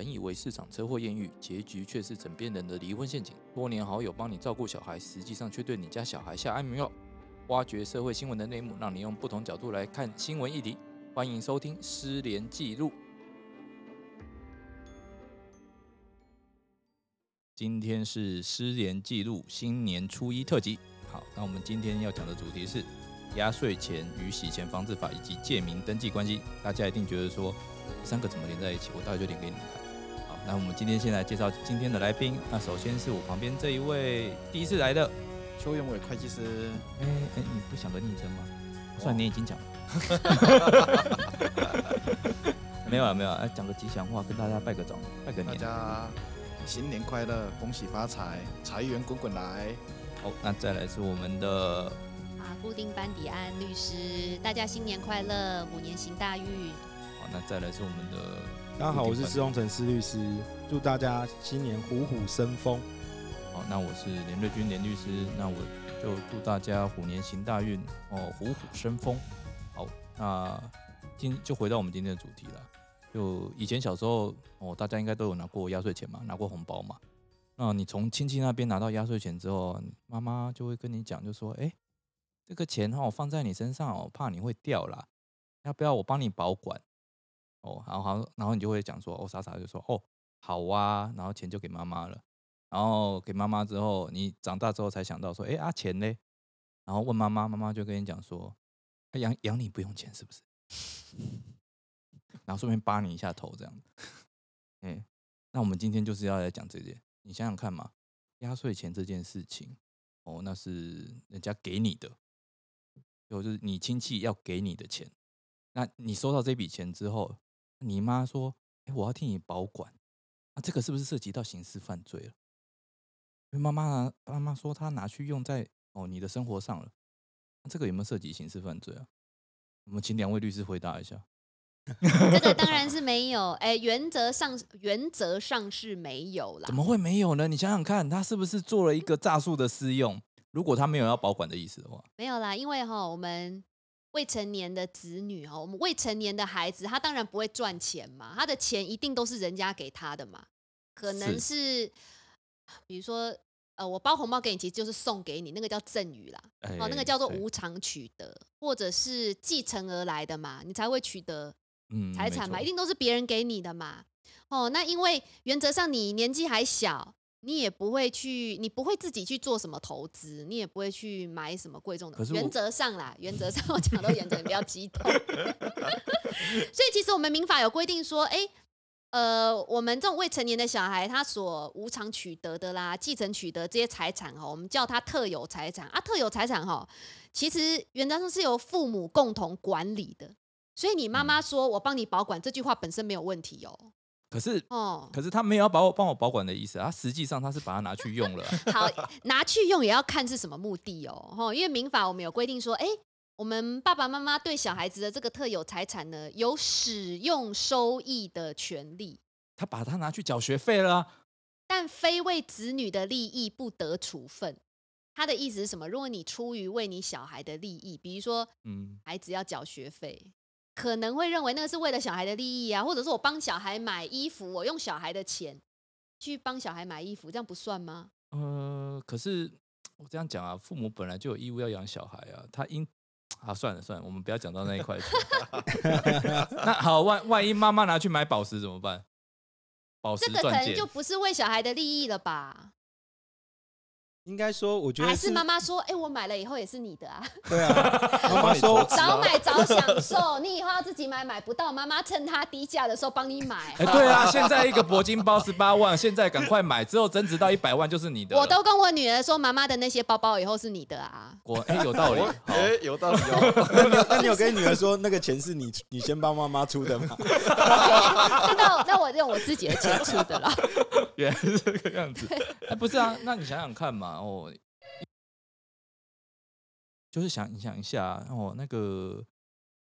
本以为市场车祸艳遇，结局却是枕边人的离婚陷阱。多年好友帮你照顾小孩，实际上却对你家小孩下安眠药。挖掘社会新闻的内幕，让你用不同角度来看新闻议题。欢迎收听《失联记录》。今天是《失联记录》新年初一特辑。好，那我们今天要讲的主题是压岁钱与洗钱防治法以及借名登记关系。大家一定觉得说，三个怎么连在一起？我待会就连给你们看。好，那我们今天先来介绍今天的来宾。那首先是我旁边这一位第一次来的，邱永伟会计师，哎哎，你不想个昵称吗？算你已经讲了。没有啊，没有啊，讲个吉祥话，跟大家拜个早，拜个大年。家新年快乐，恭喜发财，财源滚滚来。好，那再来是我们的啊，固定班底安律师，大家新年快乐，虎年行大运。好，那再来是我们的大家好，我是施施荣成施律师，祝大家新年虎虎生风。好，那我是连瑞君连律师，那我就祝大家虎年行大运哦，虎虎生风。好，那今就回到我们今天的主题了。就以前小时候哦，大家应该都有拿过压岁钱嘛，拿过红包嘛。那你从亲戚那边拿到压岁钱之后，妈妈就会跟你讲，就说：“哎，这个钱哈、哦、放在你身上哦，怕你会掉啦，要不要我帮你保管？”哦，然后好，然后你就会讲说：“哦，傻傻就说哦，好啊。”然后钱就给妈妈了。然后给妈妈之后，你长大之后才想到说，哎啊钱呢？然后问妈妈，妈妈就跟你讲说，啊养养你不用钱是不是？然后顺便扒你一下头这样。哎，那我们今天就是要来讲这件，你想想看嘛，压岁钱这件事情，哦，那是人家给你的，就是你亲戚要给你的钱。那你收到这笔钱之后，你妈说，哎，我要替你保管，那这个是不是涉及到刑事犯罪了？因为妈妈拿妈妈说她拿去用在哦你的生活上了，那这个有没有涉及刑事犯罪啊？我们请两位律师回答一下。这个当然 是没有，哎，原则上原则上是没有啦怎。么会没有呢？你想想看，他是不是做了一个诈术的私用？如果他没有要保管的意思的话，没有啦，因为哈，我们未成年的子女哈，我们未成年的孩子，他当然不会赚钱嘛，他的钱一定都是人家给他的嘛，可能是比如说。呃，我包红包给你，其实就是送给你，那个叫赠与啦，哎哦，那个叫做无偿取得，或者是继承而来的嘛，你才会取得嗯财产嘛，一定都是别人给你的嘛。哦，那因为原则上你年纪还小，你也不会去，你不会自己去做什么投资，你也不会去买什么贵重的原则上啦，原则上 我讲到原则，你不要激动。所以其实我们民法有规定说，哎、呃，我们这种未成年的小孩，他所无偿取得的啦、继承取得这些财产哦，我们叫他特有财产啊。特有财产哈，其实原则上是由父母共同管理的。所以你妈妈说我帮你保管这句话本身没有问题哦。可是哦，可是他没有要把我帮我保管的意思啊，他实际上他是把它拿去用了啊。好，拿去用也要看是什么目的哦。吼，因为民法我们有规定说，哎、我们爸爸妈妈对小孩子的这个特有财产呢，有使用收益的权利。他把它拿去缴学费了啊、但非为子女的利益不得处分。他的意思是什么？如果你出于为你小孩的利益，比如说嗯，孩子要缴学费，可能会认为那个是为了小孩的利益啊，或者是我帮小孩买衣服，我用小孩的钱去帮小孩买衣服，这样不算吗？呃，可是我这样讲啊，父母本来就有义务要养小孩啊，他应 啊，算了算了，我们不要讲到那一块去。那好，万万一妈妈拿去买宝石怎么办？宝石这个可钻戒能就不是为小孩的利益了吧？应该说，我觉得还是妈妈说，哎、我买了以后也是你的啊，对啊，妈妈说早买早享受，你以后要自己买买不到，妈妈趁它低价的时候帮你买。哎、对啊，现在一个铂金包十八万，现在赶快买，之后增值到一百万就是你的。我都跟我女儿说，妈妈的那些包包以后是你的啊。我哎、有道理。好，哎，有道理哦。那你有那你有跟女儿说那个钱是你你先帮妈妈出的吗？那那我用我自己的钱出的了。原来是这个样子。哎、不是啊，那你想想看嘛，哦，就是想你想一下哦，那个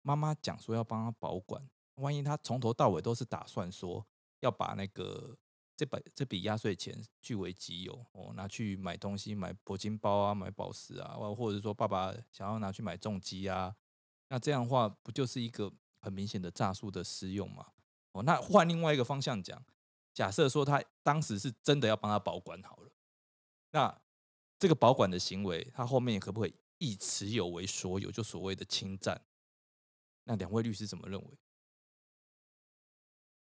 妈妈讲说要帮他保管，万一他从头到尾都是打算说要把那个这笔这笔压岁钱据为己有哦，拿去买东西，买铂金包啊，买宝石啊，或或者说爸爸想要拿去买重机啊，那这样的话不就是一个很明显的诈术的私用嘛？哦，那换另外一个方向讲，假设说他当时是真的要帮他保管好了，那这个保管的行为，他后面可不可以以持有为所有，就所谓的侵占？那两位律师怎么认为？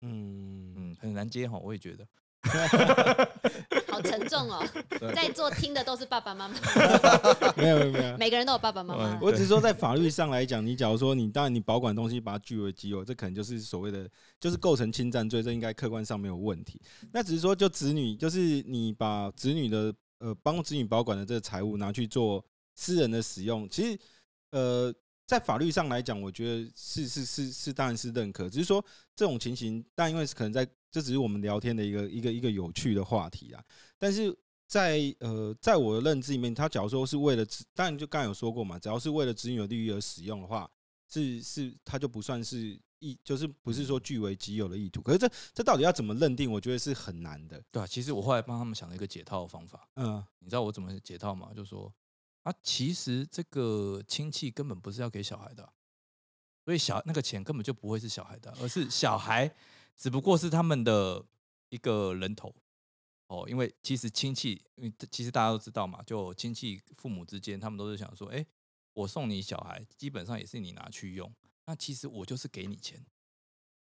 嗯，嗯，很难接哈，我也觉得。好沉重哦，在座听的都是爸爸妈妈，没有没有没有。每个人都有爸爸妈妈嗯。我只是说，在法律上来讲，你假如说你当然你保管东西把它据为己有，这可能就是所谓的就是构成侵占罪，这应该客观上没有问题。那只是说，就子女就是你把子女的呃帮子女保管的这个财物拿去做私人的使用，其实呃在法律上来讲，我觉得是是是是当然是认可，只是说这种情形，但因为可能在这只是我们聊天的一个一个一个有趣的话题啊，但是在呃，在我的认知里面，他假如说是为了子，当然就刚才有说过嘛，只要是为了子女的利益而使用的话，是是，他就不算是意，就是不是说据为己有的意图。可是这这到底要怎么认定？我觉得是很难的。对啊，其实我后来帮他们想了一个解套的方法，嗯，你知道我怎么解套吗？就说啊，其实这个亲戚根本不是要给小孩的啊、所以小那个钱根本就不会是小孩的啊，而是小孩只不过是他们的一个人头哦。因为其实亲戚，因为其实大家都知道嘛，就亲戚父母之间，他们都是想说，哎，我送你小孩，基本上也是你拿去用，那其实我就是给你钱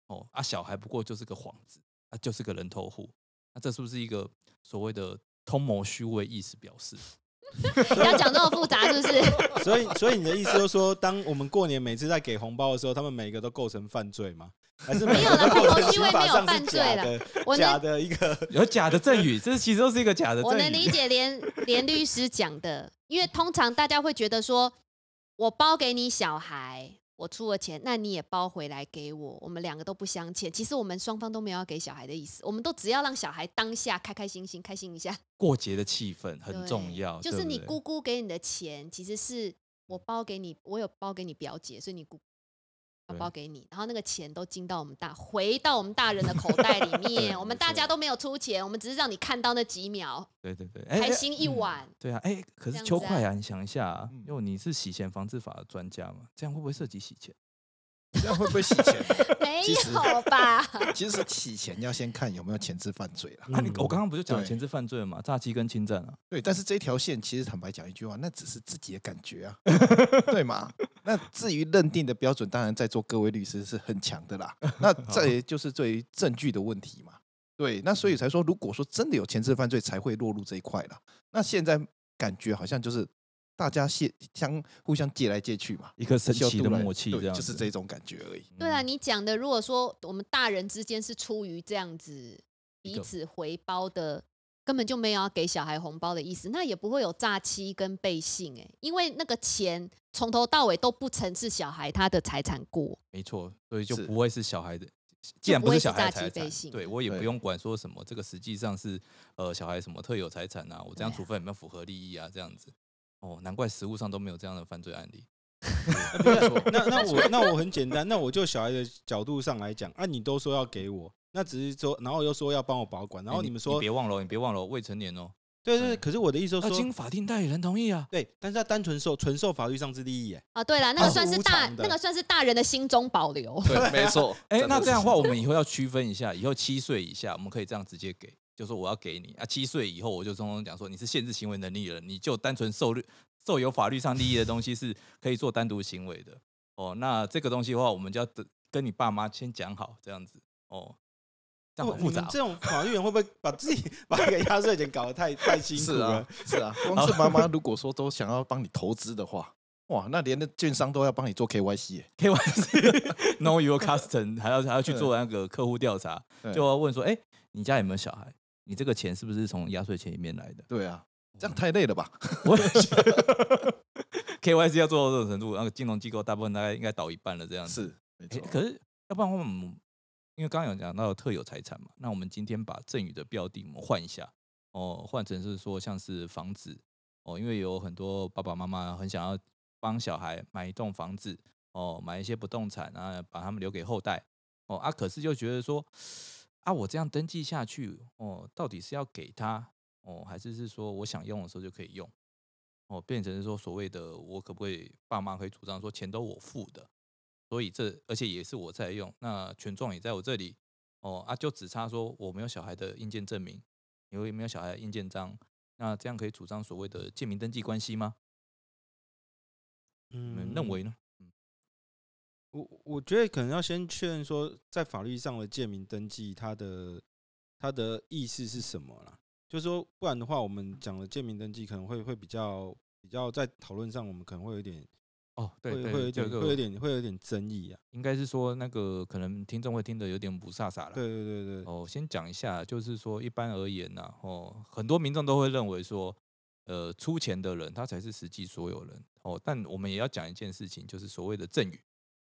哦，啊，小孩不过就是个幌子，啊，就是个人头户，那这是不是一个所谓的通谋虚伪意思表示？你要讲这么复杂，是不是？所以所以你的意思就是说，当我们过年每次在给红包的时候，他们每个都构成犯罪吗？还是每没有啦个都构成通谋虚伪没有犯罪啦假的我假的一个？有假的赠与，这其实都是一个假的赠与。我能理解连连律师讲的，因为通常大家会觉得说，我包给你小孩，我出了钱，那你也包回来给我，我们两个都不相欠。其实我们双方都没有要给小孩的意思，我们都只要让小孩当下开开心心，开心一下过节的气氛很重要，就是你姑姑给你的钱，其实是我包给你，我有包给你表姐，所以你姑包给你，然后那个钱都进到我们大，回到我们大人的口袋里 面，我们大家都没有出钱，我们只是让你看到那几秒，对对对，哎开哎心一晚。对啊，哎，可是这样子啊秋快啊，你想一下因为你是洗钱防治法的专家嘛，这样会不会涉及洗钱？这样会不会洗钱？没有吧？其实洗钱要先看有没有前置犯罪啦。啊，你嗯我刚刚不就讲了前置犯罪了嘛，诈欺跟侵占啊，对，但是这条线其实坦白讲一句话，那只是自己的感觉啊，对嘛？那至于认定的标准，当然在座各位律师是很强的啦。那这也就是对于证据的问题嘛。对，那所以才说，如果说真的有前置犯罪，才会落入这一块了。那现在感觉好像就是大家借相互相借来借去嘛，一个神奇的默契，对这样就是这种感觉而已。对啊，嗯你讲的，如果说我们大人之间是出于这样子彼此回包的，根本就没有要给小孩红包的意思，那也不会有诈欺跟背信哎、因为那个钱从头到尾都不曾是小孩他的财产过。没错，所以就不是会是小孩的。既然不会是小孩的诈欺财产，背信对我也不用管说什么，这个实际上是呃小孩什么特有财产啊，我这样处分有没有符合利益啊？这样子，哦，难怪实物上都没有这样的犯罪案例。那那我那我很简单，那我就小孩的角度上来讲，啊，你都说要给我，那只是说，然后又说要帮我保管，然后哎你们说，别忘了哦，你别忘了哦，未成年哦，对对，可是我的意思就是经，法定代理人同意啊。对，但是他单纯受纯受法律上之利益，哎，啊，对了，那哦个算是大，那个算是大人的心中保留。对，没错。哎、那这样的话，我们以后要区分一下，以后七岁以下，我们可以这样直接给，就说我要给你啊，七岁以后我就通通讲说你是限制行为能力人，你就单纯受律受有法律上利益的东西是可以做单独行为的。哦，那这个东西的话，我们就要跟跟你爸妈先讲好，这样子哦，这样哦很复杂哦。这种法律人会不会把自己把那个压岁钱搞得太太辛苦是了啊？，是啊，光是妈妈如果说都想要帮你投资的话，哇，那连那券商都要帮你做 KYC 耶。KYC know your custom，还要还要去做那个客户调查，就要问说，哎、你家有没有小孩？你这个钱是不是从压岁钱里面来的？对啊，这样太累了吧？我也是 KYC 要做到这种程度，那个金融机构大部分大概应该倒一半了这样子。是，没错。诶可是要不然我们因为刚刚有讲到特有财产嘛，那我们今天把赠与的标的我们换一下哦，换成是说像是房子哦，因为有很多爸爸妈妈很想要帮小孩买一栋房子哦，买一些不动产啊，把他们留给后代哦啊，可是就觉得说啊，我这样登记下去哦，到底是要给他哦，还是是说我想用的时候就可以用？哦，变成是说所谓的我可不可以爸妈可以主张说钱都我付的，所以这而且也是我在用，那权状也在我这里哦啊，就只差说我没有小孩的印鉴证明，因为没有小孩的印鉴章，那这样可以主张所谓的建名登记关系吗？你们认为呢？我我觉得可能要先确认说，在法律上的建民登记，它的它的意思是什么啦？就是说，不然的话，我们讲的建民登记可能会会比较比较在讨论上，我们可能会有点哦，对会对，会有点会有点会有点争议啊。应该是说那个可能听众会听得有点不飒飒了。对对对对，哦，先讲一下，就是说一般而言呢、哦，很多民众都会认为说，呃，出钱的人他才是实际所有人哦。但我们也要讲一件事情，就是所谓的赠与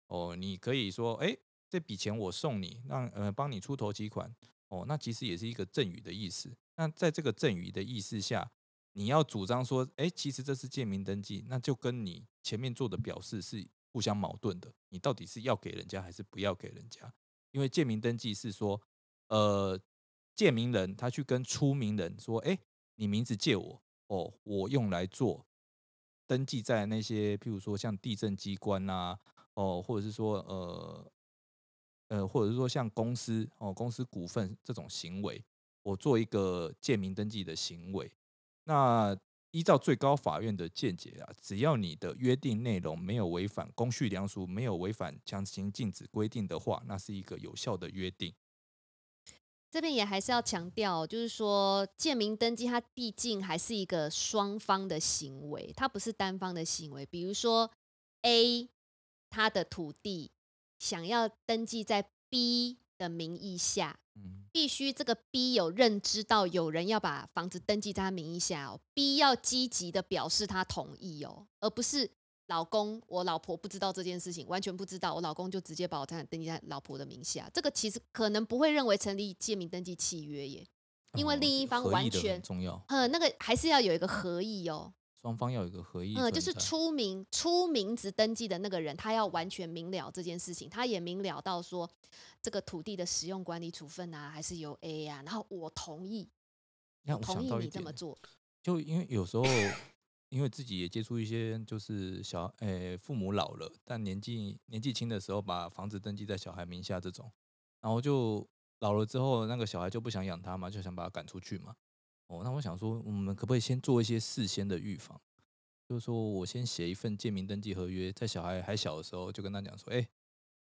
哦，你可以说，哎，这笔钱我送你，让呃帮你出头期款哦，那其实也是一个赠与的意思。那在这个赠与的意思下，你要主张说，哎，其实这是建名登记，那就跟你前面做的表示是互相矛盾的。你到底是要给人家还是不要给人家？因为建名登记是说，呃，借名人他去跟出名人说，哎，你名字借我，哦，我用来做登记在那些，譬如说像地震机关啊，哦，或者是说，呃，呃，或者是说像公司哦，公司股份这种行为，我做一个借名登记的行为。那依照最高法院的见解啊，只要你的约定内容没有违反公序良俗，没有违反强行禁止规定的话，那是一个有效的约定。这边也还是要强调，就是说建名登记它毕竟还是一个双方的行为，它不是单方的行为。比如说 A 他的土地想要登记在 B 的名义下，嗯，必须这个 B 有认知到有人要把房子登记在他名义下哦，B 要积极的表示他同意哦，而不是老公我老婆不知道这件事情，完全不知道，我老公就直接把我财产登记在老婆的名下，这个其实可能不会认为成立借名登记契约耶，因为哦另一方完全很重要，呃那个还是要有一个合意哦，双方要有一个合意嗯，就是出名出名字登记的那个人，他要完全明了这件事情，他也明了到说这个土地的使用管理处分啊，还是由 A 啊，然后我同意，我同意你这么做，就因为有时候，因为自己也接触一些，就是小诶、父母老了，但年纪年纪轻的时候把房子登记在小孩名下这种，然后就老了之后，那个小孩就不想养他嘛，就想把他赶出去嘛。哦，那我想说，我们可不可以先做一些事先的预防？就是说我先写一份借名登记合约，在小孩还小的时候就跟他讲说，哎、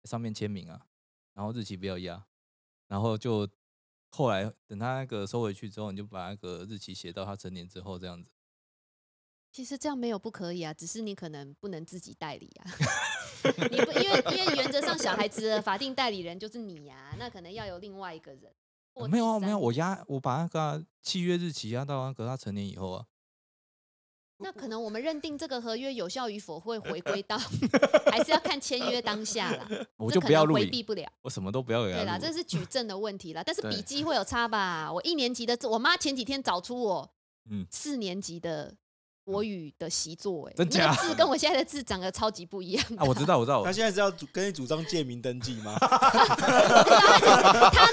上面签名啊，然后日期不要压，然后就后来等他那个收回去之后，你就把那个日期写到他成年之后这样子。其实这样没有不可以啊，只是你可能不能自己代理啊。你不因为因为原则上小孩子的法定代理人就是你呀、那可能要有另外一个人。或没有啊，没有，我压我把那个啊、契约日期压到那个他成年以后啊。那可能我们认定这个合约有效与否会回归到，还是要看签约当下啦。我就不要录，回避不了。我什么都不要给他对啦，这是举证的问题啦。但是笔记 会有差吧？我一年级的字，我妈前几天找出我嗯四年级的国语的习作、哎，真那个假字跟我现在的字长得超级不一样。啊，我知道，我知道他，现在是要主跟你主张借名登记吗？他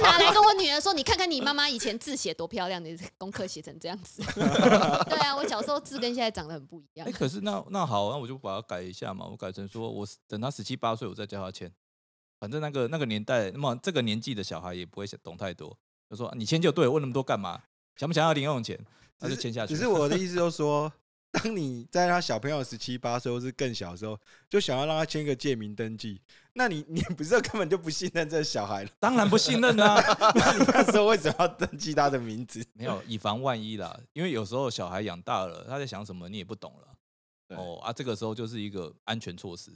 拿来跟我女儿说：“你看看你妈妈以前字写多漂亮，你功课写成这样子。”对啊，我小时候字跟现在长得很不一样哎、。可是那那好，那我就把它改一下嘛，我改成说我等他十七八岁，我再教他签。反正那个那个年代，那么这个年纪的小孩也不会懂太多，就说你签就对了，问那么多干嘛？想不想要零用钱？他就签下去。只是我的意思就是说，当你在他小朋友十七八岁或是更小的时候，就想要让他签一个借名登记，那你 你不是根本就不信任这个小孩了？当然不信任啦、那你那时候为什么要登记他的名字？没有以防万一啦，因为有时候小孩养大了，他在想什么你也不懂了。哦啊，这个时候就是一个安全措施。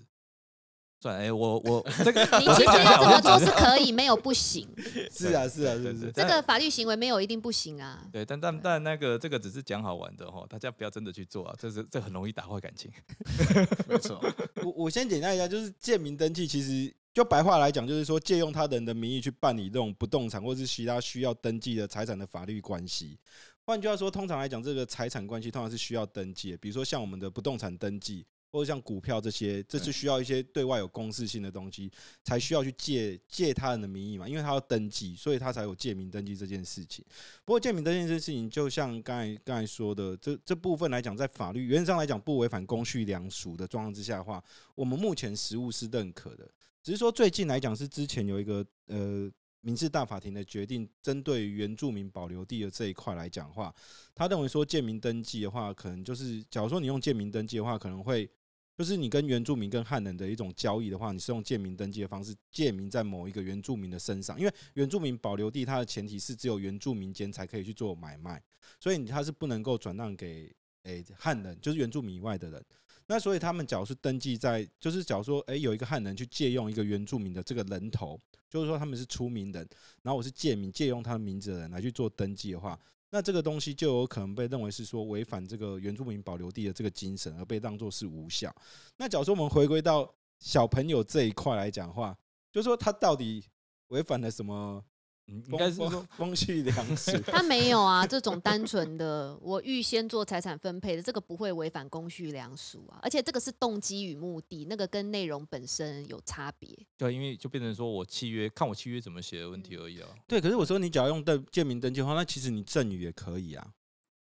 算了，哎、我我 这个你其实要怎么做。是可以，没有不行。是啊，是啊，是是？这个法律行为没有一定不行啊。对，但但但那个这个只是讲好玩的哈，大家不要真的去做啊，这是这很容易打坏感情。没错，我我先简单一下，就是借名登记，其实就白话来讲，就是说借用他人的名义去办理这种不动产或是其他需要登记的财产的法律关系。换句话说，通常来讲，这个财产关系通常是需要登记的，比如说像我们的不动产登记，或者像股票这些，这是需要一些对外有公示性的东西，才需要去借借他人的名义嘛，因为他要登记，所以他才有借名登记这件事情。不过借名登记这件事情，就像刚才刚才说的，这这部分来讲，在法律原则上来讲不违反公序良俗的状况之下的话，我们目前实务是认可的。只是说最近来讲，是之前有一个呃民事大法庭的决定，针对原住民保留地的这一块来讲话，他认为说建名登记的话，可能就是假如说你用建名登记的话，可能会就是你跟原住民跟汉人的一种交易的话，你是用建民登记的方式建民在某一个原住民的身上，因为原住民保留地它的前提是只有原住民间才可以去做买卖，所以你它是不能够转让给诶、汉人，就是原住民以外的人。那所以他们假如是登记在，就是假如说，诶、有一个汉人去借用一个原住民的这个人头，就是说他们是出名人，然后我是借名借用他的名字的人来去做登记的话，那这个东西就有可能被认为是说违反这个原住民保留地的这个精神，而被当作是无效。那假如说我们回归到小朋友这一块来讲话，就是说他到底违反了什么？嗯应该是说，风序良俗。他没有啊，这种单纯的我预先做财产分配的，这个不会违反公序良俗啊，而且这个是动机与目的，那个跟内容本身有差别。对，因为就变成说我契约看我契约怎么写的问题而已啊。对，可是我说你只要用登建名登记的话，那其实你赠与也可以啊，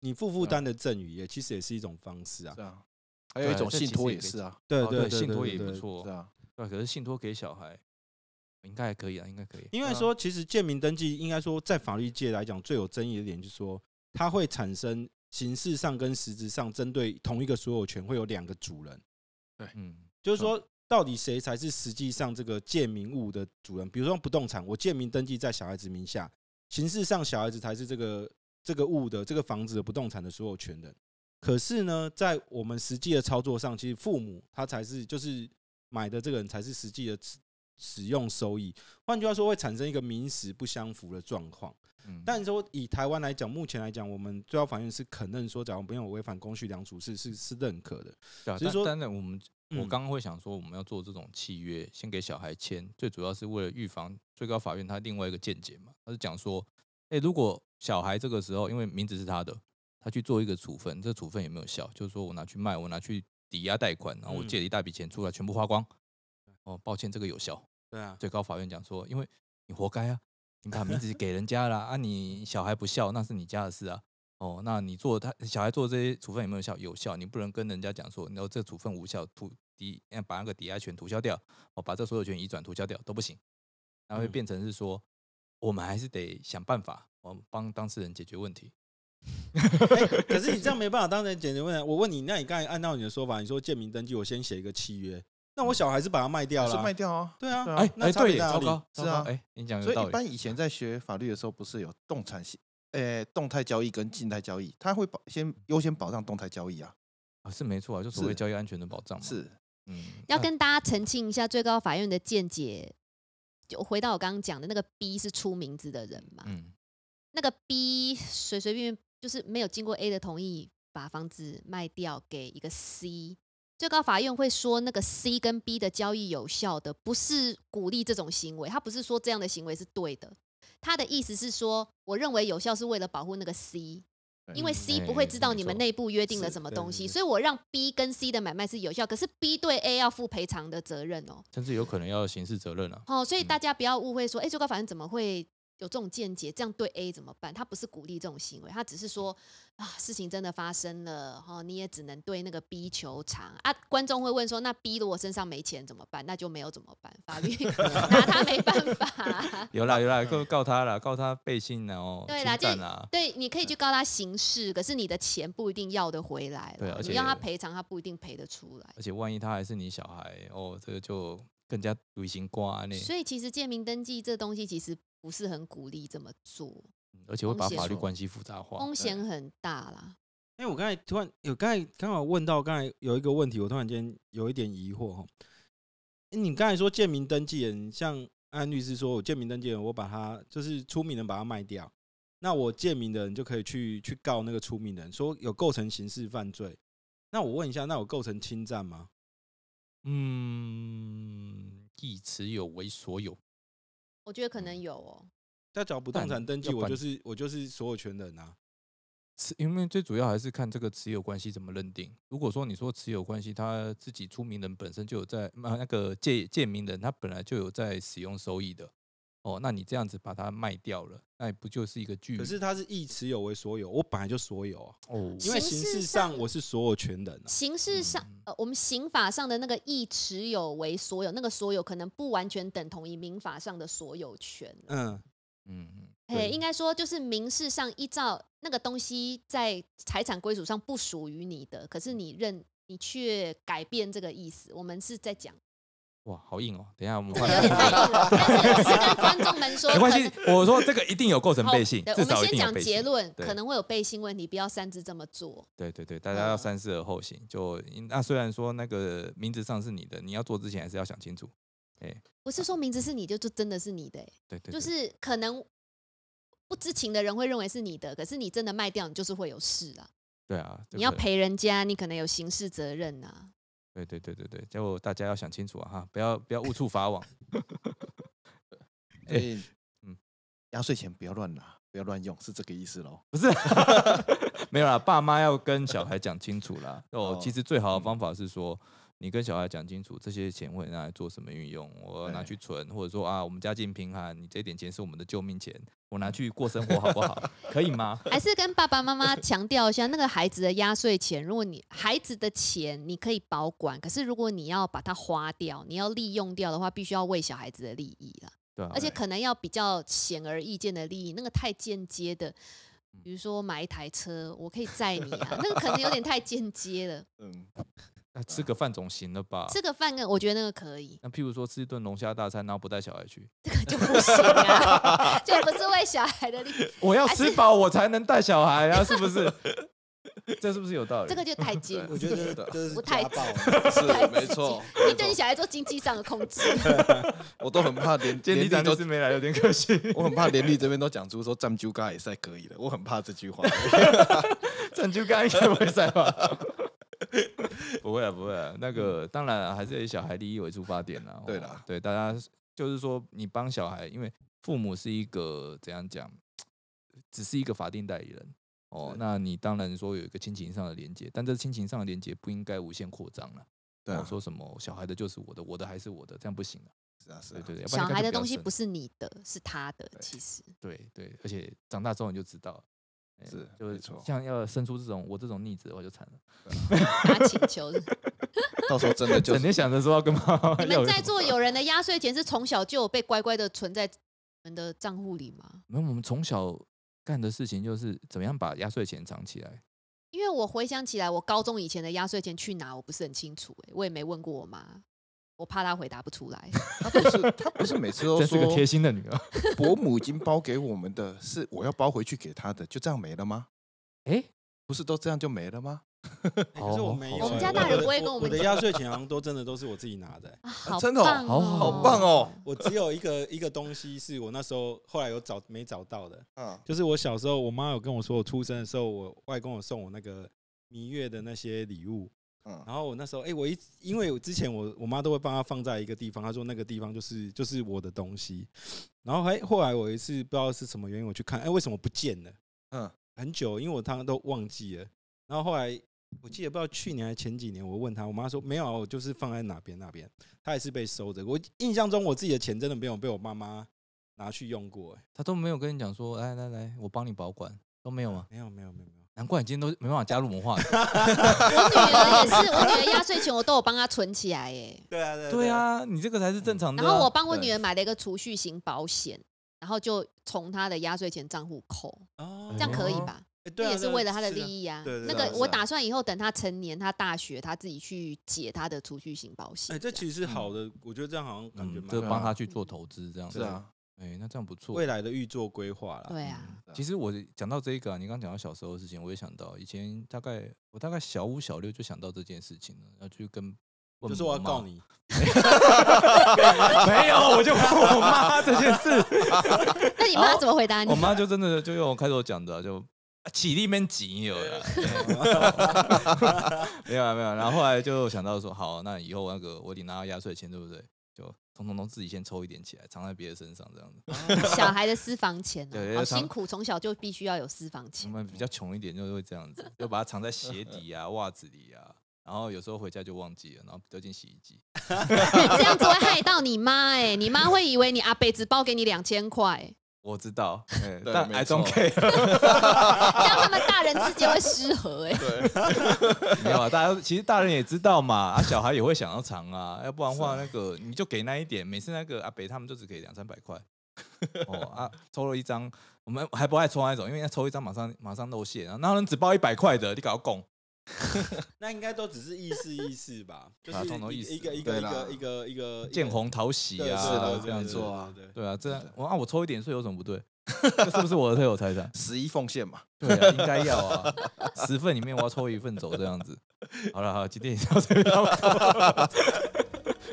你负负担的赠与也其实也是一种方式啊是。啊，还有一种信托也是啊，哦对对对，信托也不错是，啊，对，可是信托给小孩应该还可以啊，应该可以。因为说其实建民登记应该说在法律界来讲最有争议的点就是说，它会产生形式上跟实质上针对同一个所有权会有两个主人，对嗯，就是说到底谁才是实际上这个建民物的主人？比如说不动产，我建民登记在小孩子名下，形式上小孩子才是这个这个物的这个房子的不动产的所有权人。可是呢，在我们实际的操作上，其实父母他才是就是买的这个人才是实际的使使用收益。换句话说，会产生一个名实不相符的状况。嗯但是说以台湾来讲，目前来讲，我们最高法院是肯认说，假如没有违反公序良俗，是是是认可的。对啊，只是说当然我们我嗯刚刚会想说，我们要做这种契约，先给小孩签，最主要是为了预防最高法院他另外一个见解嘛，他是讲说，哎、如果小孩这个时候因为名字是他的，他去做一个处分，这处分有没有效？就是说我拿去卖，我拿去抵押贷款，然后我嗯借了一大笔钱出来，全部花光。哦，抱歉，这个有效。对啊，最高法院讲说，因为你活该啊，你把名字给人家啦，啊，你小孩不孝，那是你家的事啊。哦，那你做他小孩做这些处分有没有效？有效，你不能跟人家讲说，然后这处分无效，涂抵呃把那个抵押权涂销掉，哦，把这所有权移转涂销掉都不行，那会嗯变成是说，我们还是得想办法，我们帮当事人解决问题。欸 可是你这样没办法当人解决问题。我问你，那你刚才按照你的说法，你说建民登记，我先写一个契约，那我小孩是把它卖掉了是啊，卖掉啊。对啊，对啊哎那差别在哪里糟糕，是啊哎，你讲有道理。所以一般以前在学法律的时候，不是有动产系，呃，动态交易跟静态交易，它会保先优先保障动态交易啊。啊，是没错啊，就所谓交易安全的保障嘛。，是，嗯，要跟大家澄清一下，最高法院的见解，就回到我刚刚讲的那个 B 是出名字的人嘛，嗯，那个 B 随随便便就是没有经过 A 的同意，把房子卖掉给一个 C。最高法院会说那个 C 跟 B 的交易有效的，不是鼓励这种行为，他不是说这样的行为是对的，他的意思是说，我认为有效是为了保护那个 C，因为嗯 C 哎不会知道你们内部约定了什么东西，所以我让 B 跟 C 的买卖是有效，可是 B 对 A 要负赔偿的责任哦。甚至有可能要刑事责任啊。哦，所以嗯大家不要误会说，哎、最高法院怎么会有这种见解？这样对 A 怎么办？他不是鼓励这种行为，他只是说啊，事情真的发生了，哈、你也只能对那个 B 求偿啊。观众会问说，那 B 如果身上没钱怎么办？那就没有怎么办？法律 拿他没办法。有啦有啦，告告他啦，告他背信然哦，对啦这侵占啦，对，你可以去告他刑事，可是你的钱不一定要得回来对而了。你要他且赔偿，他不一定赔得出来。而且万一他还是你小孩哦，这个就更加违刑瓜呢，所以其实建民登记这东西其实不是很鼓励这么做，嗯而且会把法律关系复杂化。风险很大啦。因为我刚才突然有刚才刚好问到，刚才有一个问题，我突然间有一点疑惑哈。诶你刚才说建民登记人，像安律师说，我建民登记人，我把他就是出名人把他卖掉，那我建民的人就可以去去告那个出名人，说有构成刑事犯罪。那我问一下，那有构成侵占吗？嗯，以持有为所有，我觉得可能有哦。他只要不动产登记，我就是我就是所有权人啊。持因为最主要还是看这个持有关系怎么认定。如果说你说持有关系，他自己出名人本身就有在，啊那个借借名人他本来就有在使用收益的，哦，那你这样子把它卖掉了，那不就是一个巨？可是它是亦持有为所有，我本来就所有啊，哦，因为形式上上我是所有权人啊。形式上，嗯呃，我们刑法上的那个亦持有为所有，那个所有可能不完全等同于民法上的所有权。嗯，嗯嗯，哎，对应该说就是民事上依照那个东西在财产归属上不属于你的，可是你认你却改变这个意思。我们是在讲哇，好硬哦！等一下我们这个换有点太硬了，但是 是跟观众们说，没关系。，我说这个一定有构成背信，我们先讲少一定有背信。结论，可能会有背信问题，不要擅自这么做。对对对，大家要嗯三思而后行。就那虽然说那个名字上是你的，你要做之前还是要想清楚。不是说名字是你就就真的是你的、欸对对，就是可能不知情的人会认为是你的，可是你真的卖掉，你就是会有事啊。对啊，你要赔人家，你可能有刑事责任啊。对对对对对，就大家要想清楚啊哈，不要不要误触法网。所以，嗯嗯，压岁钱不要乱拿，不要乱用，是这个意思喽。不是，没有啦，爸妈要跟小孩讲清楚啦。哦，其哦实最好的嗯方法是说，你跟小孩讲清楚，这些钱会拿来做什么运用，我拿去存，或者说啊，我们家境贫寒，你这点钱是我们的救命钱，我拿去过生活好不好？可以吗？还是跟爸爸妈妈强调一下，那个孩子的压岁钱，如果你孩子的钱你可以保管，可是如果你要把它花掉，你要利用掉的话，必须要为小孩子的利益啦。对啊，而且可能要比较显而易见的利益，那个太间接的，比如说买一台车，我可以载你啊，那个可能有点太间接了。嗯，那吃个饭总行了吧？吃个饭，我觉得那个可以，那譬如说吃一顿龙虾大餐，然后不带小孩去，这个就不行啊，就不是为小孩的利益，我要吃饱我才能带小孩啊，是不是？这是不是有道理？这个就太近我觉得对这是不太家暴。是太没错。你对你小孩做经济上的控制，我都很怕连监理长都是没来，有点可惜。我很怕连律这边都讲出说占鸠嘎也是可以的，我很怕这句话。郑就刚应该不会在吧？不会啊，不会啊。那个当然啊还是以小孩利益为出发点啊。哦对啦对大家就是说，你帮小孩，因为父母是一个怎样讲，只是一个法定代理人哦。那你当然说有一个亲情上的连接，但这亲情上的连接不应该无限扩张了。哦对啊，说什么小孩的就是我的，我的还是我的，这样不行的。是啊，是啊，对对小孩的东西不是你的，是他的，其实。对对，而且长大之后你就知道是就是没错像要生出这种我这种逆子的话就惨了。打请求。到时候真的就整天想着说要跟妈妈你们在座有人的压岁钱是从小就有被乖乖的存在你们的账户里吗？没有，我们从小干的事情就是怎么样把压岁钱藏起来。因为我回想起来，我高中以前的压岁钱去哪，我不是很清楚、欸，我也没问过我妈，我怕他回答不出来。他不是他不是每次都 这是个贴心的女儿。伯母已经包给我们的，是我要包回去给他的，就这样没了吗？哎，不是都这样就没了吗？欸可是我没有欸，我们家大人的不会跟我们我的压岁钱好像都真的都是我自己拿的欸。啊，好真的哦棒好好好棒哦！我只有一个一个东西是我那时候后来有找没找到的，嗯，就是我小时候我妈有跟我说，我出生的时候我外公有送我那个蜜月的那些礼物，嗯然后我那时候哎、我一因为我之前我我妈都会帮她放在一个地方，她说那个地方就是就是我的东西，然后还后来我有一次不知道是什么原因我去看，哎、为什么不见了？嗯，很久，因为我他们都忘记了。然后后来我记得不知道去年还前几年，我问他，我妈说没有啊，我就是放在哪边哪边，她还是被收着。我印象中我自己的钱真的没有被我妈妈拿去用过、哎他都没有跟你讲说，来来来，我帮你保管，都没有吗？没有没有没有没有。难怪你今天都没办法加入文化。我女儿也是，我女儿压岁钱我都有帮她存起来耶。对啊对对，啊，你这个才是正常的啊。然后我帮我女儿买了一个储蓄型保险，然后就从她的压岁钱账户扣，哦这样可以吧？哎对啊也是为了她的利益啊。对对那个我打算以后等她成年，她大学她自己去解她的储蓄型保险。哎，这其实是好的，我觉得这样好像感觉嗯，就帮他去做投资这样子。是啊，哎，那这样不错。未来的预做规划啦。对啊，嗯其实我讲到这个、啊，你刚讲到小时候的事情，我也想到以前大概我大概小五小六就想到这件事情了，要去跟问就是我要告，你，没有，我就问我妈这件事，那你妈怎么回答你我？妈就真的就用我开头讲的啊，就啊起立面挤有了，没有啊没有啊，然后后来就想到说，好，那以后那个我得拿到压岁钱，对不对？就通通都自己先抽一点起来，藏在别人身上这样子。小孩的私房钱啊 对好辛苦，从小就必须要有私房钱我。们比较穷一点，就会这样子，就把它藏在鞋底啊、袜子里啊。然后有时候回家就忘记了，然后丢进洗衣机。这样子会害到你妈哎、你妈会以为你阿北只包给你两千块，我知道，哎对但没 I 错。don't care。这样他们大人之间会失和哎、没有啊，大家其实大人也知道嘛，啊，小孩也会想要尝啊，要不然的话，是那个你就给那一点，每次那个阿北他们就只给两三百块，哦啊，抽了一张，我们还不爱抽那种，因为抽一张马上马上露馅，然后那人只包一百块的，你搞供，那应该都只是意思意思吧，就啊是通通意思。一个一个一个一个一个见红讨喜啊，是的这样做，啊。对啊，这样我啊我抽一点税有什么不对？这是不是我的退有财产？十一奉献嘛，对啊，应该要啊，十份里面我要抽一份走这样子。好了，好，今天也到这边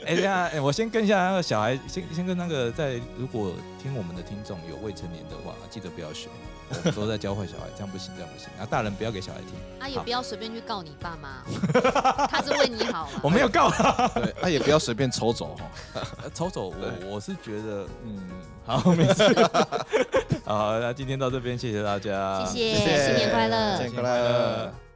哎、等一下、哎我先跟一下那个小孩，先先跟那个在如果听我们的听众有未成年的话，记得不要学，我们都在教坏小孩，这样不行，这样不行。然后大人不要给小孩听，啊，也不要随便去告你爸妈，他是为你好嘛。我没有告 他。对，他也不要随便抽走哦。呃抽走我我是觉得，嗯，好，没事。好，那今天到这边，谢谢大家，谢谢新年快乐新年快乐。